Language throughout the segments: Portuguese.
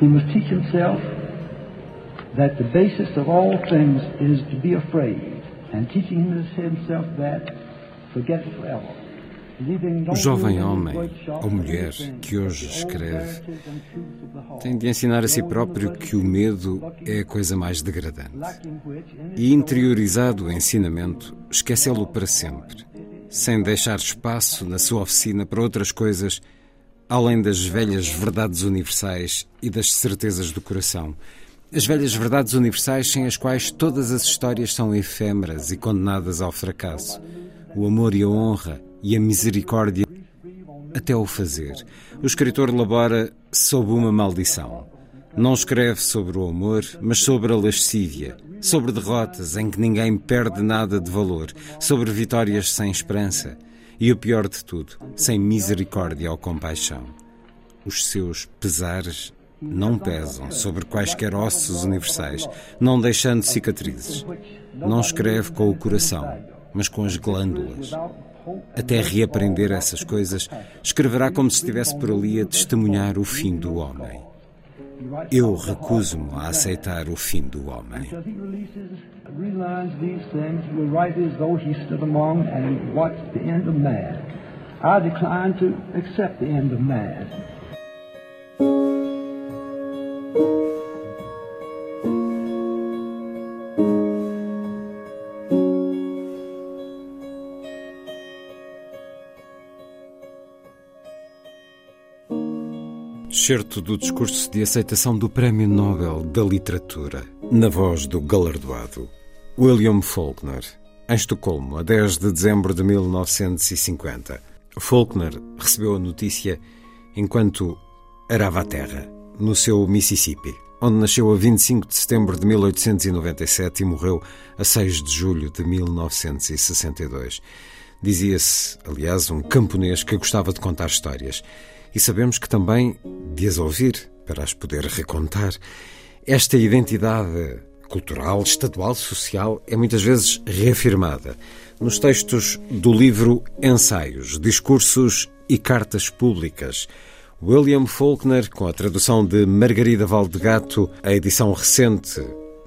He must teach himself that the basis of all things is to be afraid, and teaching himself that, forget forever. O jovem homem ou mulher que hoje escreve tem de ensinar a si próprio que o medo é a coisa mais degradante. E interiorizado o ensinamento, esquecê-lo para sempre, sem deixar espaço na sua oficina para outras coisas além das velhas verdades universais e das certezas do coração. As velhas verdades universais sem as quais todas as histórias são efêmeras e condenadas ao fracasso. O amor e a honra e a misericórdia até o fazer. O escritor labora sob uma maldição. Não escreve sobre o amor, mas sobre a lascívia, sobre derrotas em que ninguém perde nada de valor, sobre vitórias sem esperança e o pior de tudo, sem misericórdia ou compaixão. Os seus pesares não pesam sobre quaisquer ossos universais, não deixando cicatrizes. Não escreve com o coração, mas com as glândulas. Até reaprender essas coisas, escreverá como se estivesse por ali a testemunhar o fim do homem. Eu recuso-me a aceitar o fim do homem. I decline. Certo do discurso de aceitação do Prémio Nobel da Literatura, na voz do galardoado William Faulkner, em Estocolmo, a 10 de dezembro de 1950. Faulkner recebeu a notícia enquanto arava a terra, no seu Mississippi, onde nasceu a 25 de setembro de 1897 e morreu a 6 de julho de 1962. Dizia-se, aliás, um camponês que gostava de contar histórias e sabemos que também de as ouvir para as poder recontar. Esta identidade cultural, estadual, social é muitas vezes reafirmada nos textos do livro Ensaios, Discursos e Cartas Públicas. William Faulkner, com a tradução de Margarida Valdegato, a edição recente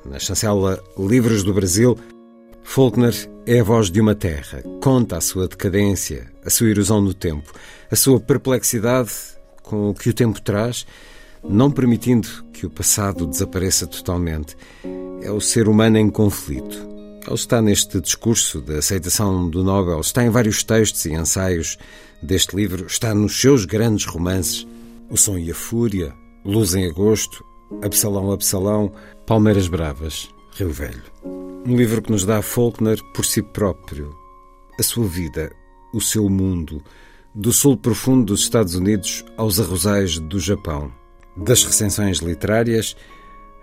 na chancela Livros do Brasil, Faulkner é a voz de uma terra, conta a sua decadência, a sua erosão no tempo, a sua perplexidade com o que o tempo traz, não permitindo que o passado desapareça totalmente. É o ser humano em conflito. Ele está neste discurso da aceitação do Nobel, está em vários textos e ensaios deste livro, está nos seus grandes romances O Som e a Fúria, Luz em Agosto, Absalão, Absalão, Palmeiras Bravas, Rio Velho. Um livro que nos dá Faulkner por si próprio, a sua vida, o seu mundo, do sul profundo dos Estados Unidos aos arrozais do Japão. Das recensões literárias,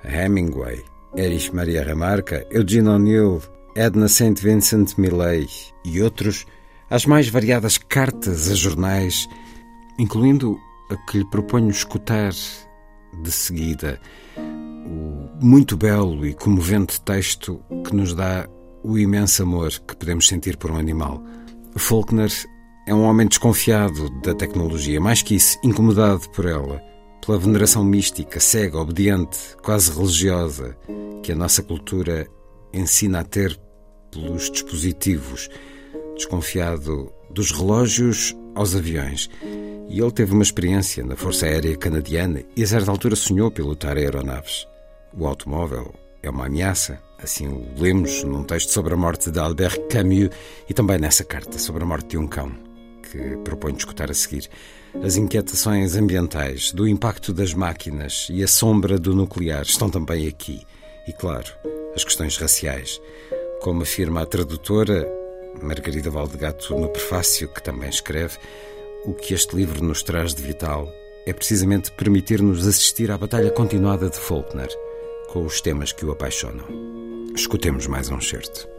Hemingway, Erich Maria Remarque, Eugene O'Neill, Edna St. Vincent Millay e outros, as mais variadas cartas a jornais, incluindo a que lhe proponho escutar de seguida, muito belo e comovente texto que nos dá o imenso amor que podemos sentir por um animal. Faulkner é um homem desconfiado da tecnologia, mais que isso, incomodado por ela, pela veneração mística, cega, obediente, quase religiosa, que a nossa cultura ensina a ter pelos dispositivos, desconfiado dos relógios aos aviões. E ele teve uma experiência na Força Aérea Canadiana e a certa altura sonhou pilotar aeronaves. O automóvel é uma ameaça, assim o lemos num texto sobre a morte de Albert Camus e também nessa carta sobre a morte de um cão, que proponho escutar a seguir. As inquietações ambientais, do impacto das máquinas e a sombra do nuclear estão também aqui. E, claro, as questões raciais. Como afirma a tradutora Margarida Valdegato no prefácio, que também escreve, o que este livro nos traz de vital é precisamente permitir-nos assistir à batalha continuada de Faulkner com os temas que o apaixonam. Escutemos mais um certo.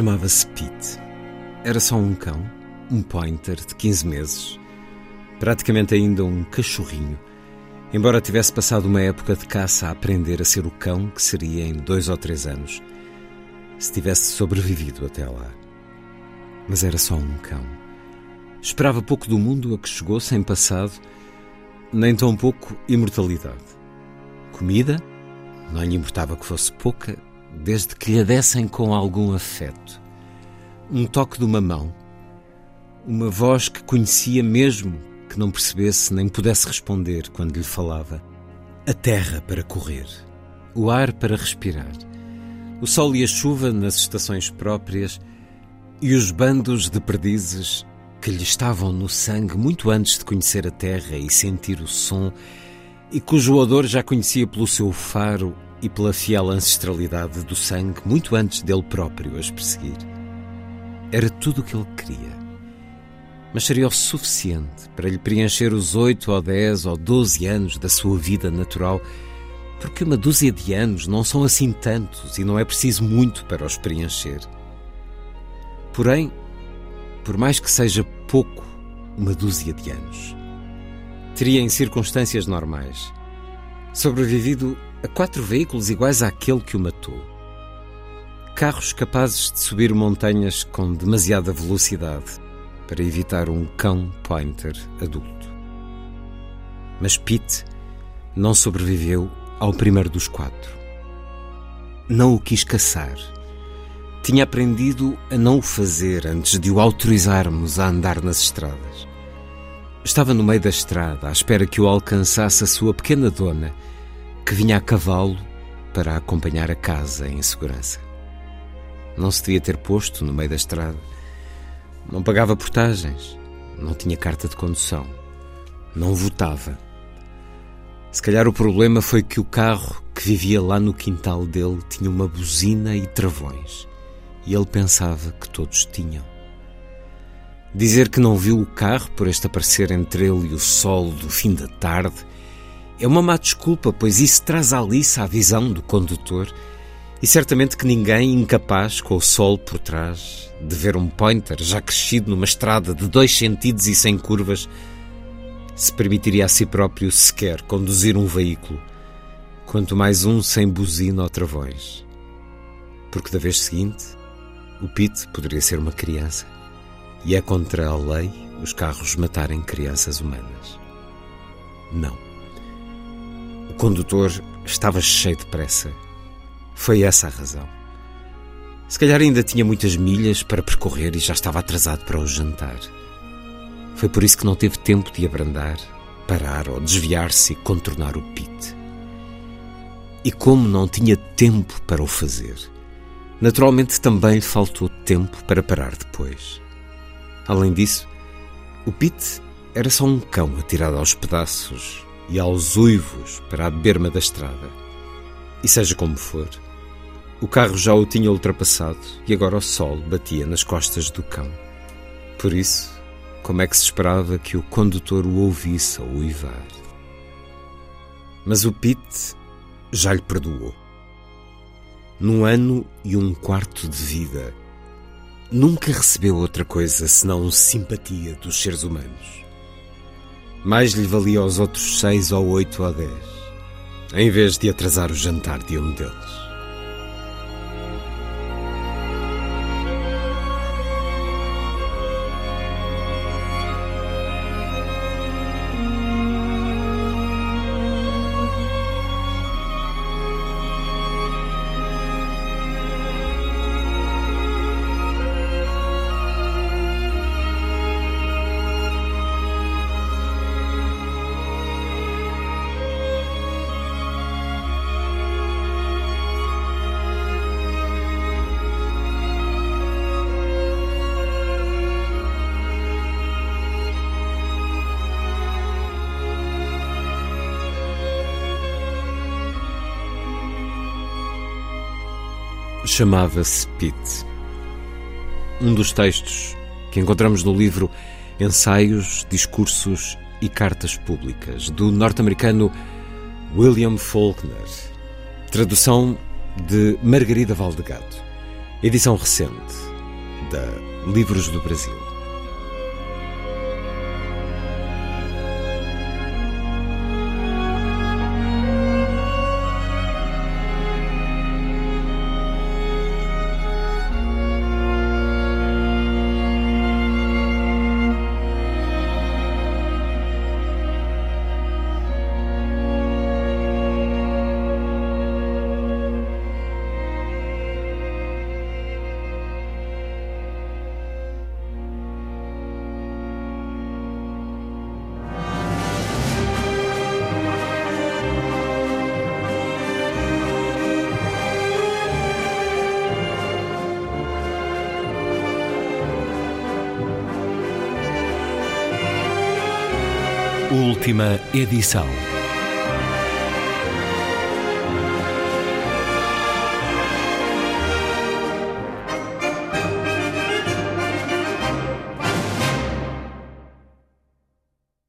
Chamava-se Pete. Era só um cão, um pointer de 15 meses, praticamente ainda um cachorrinho, embora tivesse passado uma época de caça a aprender a ser o cão que seria em dois ou três anos, se tivesse sobrevivido até lá. Mas era só um cão. Esperava pouco do mundo a que chegou sem passado, nem tão pouco imortalidade. Comida? Não lhe importava que fosse pouca, desde que lhe dessem com algum afeto. Um toque de uma mão, uma voz que conhecia mesmo que não percebesse nem pudesse responder quando lhe falava. A terra para correr, o ar para respirar, o sol e a chuva nas estações próprias. E os bandos de perdizes que lhe estavam no sangue muito antes de conhecer a terra e sentir o som, e cujo odor já conhecia pelo seu faro e pela fiel ancestralidade do sangue muito antes dele próprio as perseguir. Era tudo o que ele queria. Mas seria o suficiente para lhe preencher os oito ou dez ou doze anos da sua vida natural, porque uma dúzia de anos não são assim tantos e não é preciso muito para os preencher. Porém, por mais que seja pouco, uma dúzia de anos, teria em circunstâncias normais sobrevivido a quatro veículos iguais àquele que o matou. Carros capazes de subir montanhas com demasiada velocidade para evitar um cão pointer adulto. Mas Pete não sobreviveu ao primeiro dos quatro. Não o quis caçar. Tinha aprendido a não o fazer antes de o autorizarmos a andar nas estradas. Estava no meio da estrada, à espera que o alcançasse a sua pequena dona que vinha a cavalo para acompanhar a casa em segurança. Não se devia ter posto no meio da estrada. Não pagava portagens. Não tinha carta de condução. Não votava. Se calhar o problema foi que o carro que vivia lá no quintal dele tinha uma buzina e travões. E ele pensava que todos tinham. Dizer que não viu o carro por este aparecer entre ele e o sol do fim da tarde é uma má desculpa, pois isso traz a Alice à visão do condutor e certamente que ninguém incapaz, com o sol por trás, de ver um pointer já crescido numa estrada de dois sentidos e sem curvas, se permitiria a si próprio sequer conduzir um veículo, quanto mais um sem buzina ou travões. Porque da vez seguinte, o Pete poderia ser uma criança, e é contra a lei os carros matarem crianças humanas. Não condutor estava cheio de pressa. Foi essa a razão. Se calhar ainda tinha muitas milhas para percorrer e já estava atrasado para o jantar. Foi por isso que não teve tempo de abrandar, parar ou desviar-se e contornar o pit. E como não tinha tempo para o fazer, naturalmente também lhe faltou tempo para parar depois. Além disso, o Pete era só um cão atirado aos pedaços e aos uivos para a berma da estrada. E seja como for, o carro já o tinha ultrapassado e agora o sol batia nas costas do cão. Por isso, como é que se esperava que o condutor o ouvisse a uivar? Mas o Pete já lhe perdoou. Num ano e um quarto de vida, nunca recebeu outra coisa senão simpatia dos seres humanos mais lhe valia aos outros seis ou oito ou dez. em vez de atrasar o jantar de um deles. Chamava-se Pete. Um dos textos que encontramos no livro Ensaios, Discursos e Cartas Públicas, do norte-americano William Faulkner. Tradução de Margarida Valdegado. Edição recente da Livros do Brasil. Última edição.